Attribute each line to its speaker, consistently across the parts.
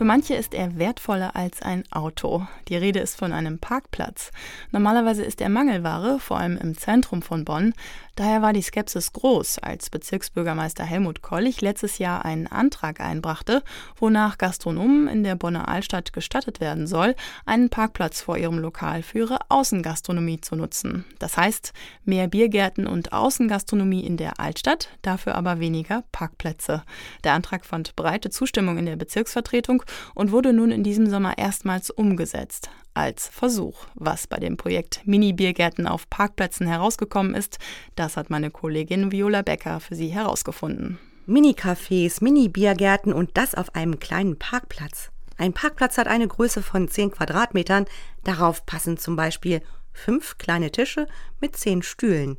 Speaker 1: Für manche ist er wertvoller als ein Auto. Die Rede ist von einem Parkplatz. Normalerweise ist er Mangelware, vor allem im Zentrum von Bonn. Daher war die Skepsis groß, als Bezirksbürgermeister Helmut Kollich letztes Jahr einen Antrag einbrachte, wonach Gastronomen in der Bonner Altstadt gestattet werden soll, einen Parkplatz vor ihrem Lokal für ihre Außengastronomie zu nutzen. Das heißt, mehr Biergärten und Außengastronomie in der Altstadt, dafür aber weniger Parkplätze. Der Antrag fand breite Zustimmung in der Bezirksvertretung und wurde nun in diesem Sommer erstmals umgesetzt als Versuch. Was bei dem Projekt Mini-Biergärten auf Parkplätzen herausgekommen ist, das hat meine Kollegin Viola Becker für Sie herausgefunden.
Speaker 2: Mini-Cafés, Mini-Biergärten und das auf einem kleinen Parkplatz. Ein Parkplatz hat eine Größe von 10 Quadratmetern. Darauf passen zum Beispiel fünf kleine Tische mit zehn Stühlen.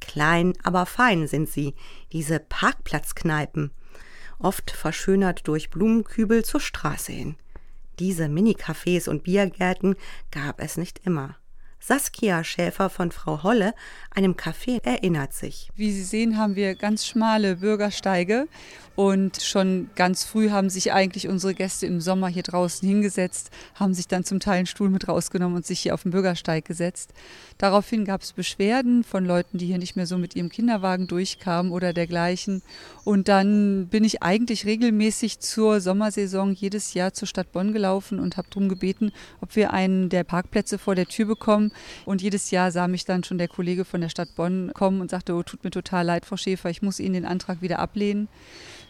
Speaker 2: Klein, aber fein sind sie, diese Parkplatzkneipen. Oft verschönert durch Blumenkübel zur Straße hin. Diese Mini-Cafés und Biergärten gab es nicht immer. Saskia Schäfer von Frau Holle, einem Café, erinnert sich.
Speaker 3: Wie Sie sehen, haben wir ganz schmale Bürgersteige und schon ganz früh haben sich eigentlich unsere Gäste im Sommer hier draußen hingesetzt, haben sich dann zum Teil einen Stuhl mit rausgenommen und sich hier auf den Bürgersteig gesetzt. Daraufhin gab es Beschwerden von Leuten, die hier nicht mehr so mit ihrem Kinderwagen durchkamen oder dergleichen. Und dann bin ich eigentlich regelmäßig zur Sommersaison jedes Jahr zur Stadt Bonn gelaufen und habe darum gebeten, ob wir einen der Parkplätze vor der Tür bekommen. Und jedes Jahr sah mich dann schon der Kollege von der Stadt Bonn kommen und sagte, oh, tut mir total leid, Frau Schäfer, ich muss Ihnen den Antrag wieder ablehnen.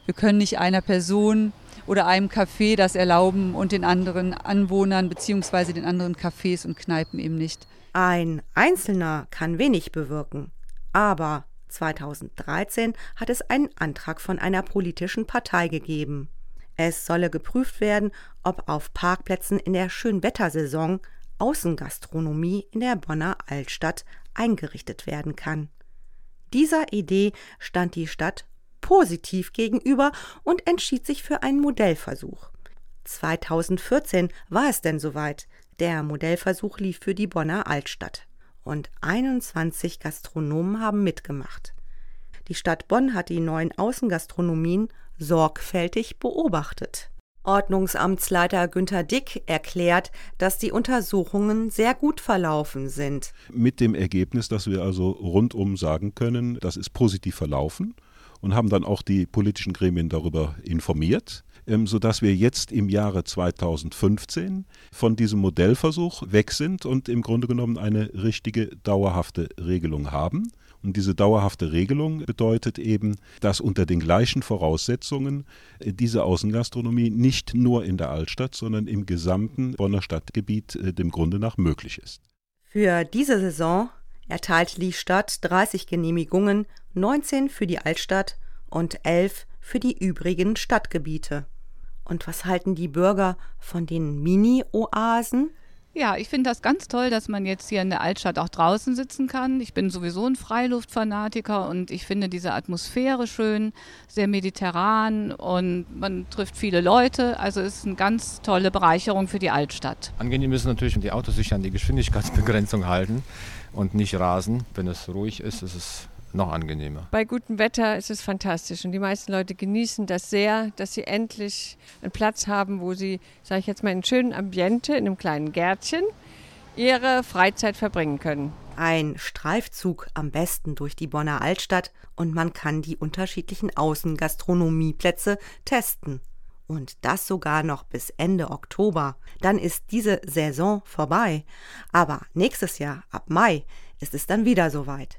Speaker 3: Wir können nicht einer Person oder einem Café das erlauben und den anderen Anwohnern bzw. den anderen Cafés und Kneipen eben nicht.
Speaker 2: Ein Einzelner kann wenig bewirken, aber 2013 hat es einen Antrag von einer politischen Partei gegeben. Es solle geprüft werden, ob auf Parkplätzen in der Schönwettersaison Außengastronomie in der Bonner Altstadt eingerichtet werden kann. Dieser Idee stand die Stadt positiv gegenüber und entschied sich für einen Modellversuch. 2014 war es denn soweit. Der Modellversuch lief für die Bonner Altstadt. Und 21 Gastronomen haben mitgemacht. Die Stadt Bonn hat die neuen Außengastronomien sorgfältig beobachtet. Ordnungsamtsleiter Günter Dick erklärt, dass die Untersuchungen sehr gut verlaufen sind.
Speaker 4: Mit dem Ergebnis, dass wir also rundum sagen können, das ist positiv verlaufen und haben dann auch die politischen Gremien darüber informiert, ähm, sodass wir jetzt im Jahre 2015 von diesem Modellversuch weg sind und im Grunde genommen eine richtige dauerhafte Regelung haben. Und diese dauerhafte Regelung bedeutet eben, dass unter den gleichen Voraussetzungen äh, diese Außengastronomie nicht nur in der Altstadt, sondern im gesamten Bonner Stadtgebiet äh, dem Grunde nach möglich ist.
Speaker 2: Für diese Saison erteilt die Stadt 30 Genehmigungen, 19 für die Altstadt und 11 für die übrigen Stadtgebiete. Und was halten die Bürger von den Mini-Oasen?
Speaker 5: Ja, ich finde das ganz toll, dass man jetzt hier in der Altstadt auch draußen sitzen kann. Ich bin sowieso ein Freiluftfanatiker und ich finde diese Atmosphäre schön, sehr mediterran und man trifft viele Leute. Also es ist eine ganz tolle Bereicherung für die Altstadt.
Speaker 6: Angenehm ist natürlich, die Autos sich an die Geschwindigkeitsbegrenzung halten und nicht rasen. Wenn es ruhig ist, ist es noch angenehmer.
Speaker 7: Bei gutem Wetter ist es fantastisch und die meisten Leute genießen das sehr, dass sie endlich einen Platz haben, wo sie, sage ich jetzt mal, in einem schönen Ambiente, in einem kleinen Gärtchen, ihre Freizeit verbringen können.
Speaker 2: Ein Streifzug am besten durch die Bonner Altstadt und man kann die unterschiedlichen Außengastronomieplätze testen. Und das sogar noch bis Ende Oktober. Dann ist diese Saison vorbei. Aber nächstes Jahr, ab Mai, ist es dann wieder soweit.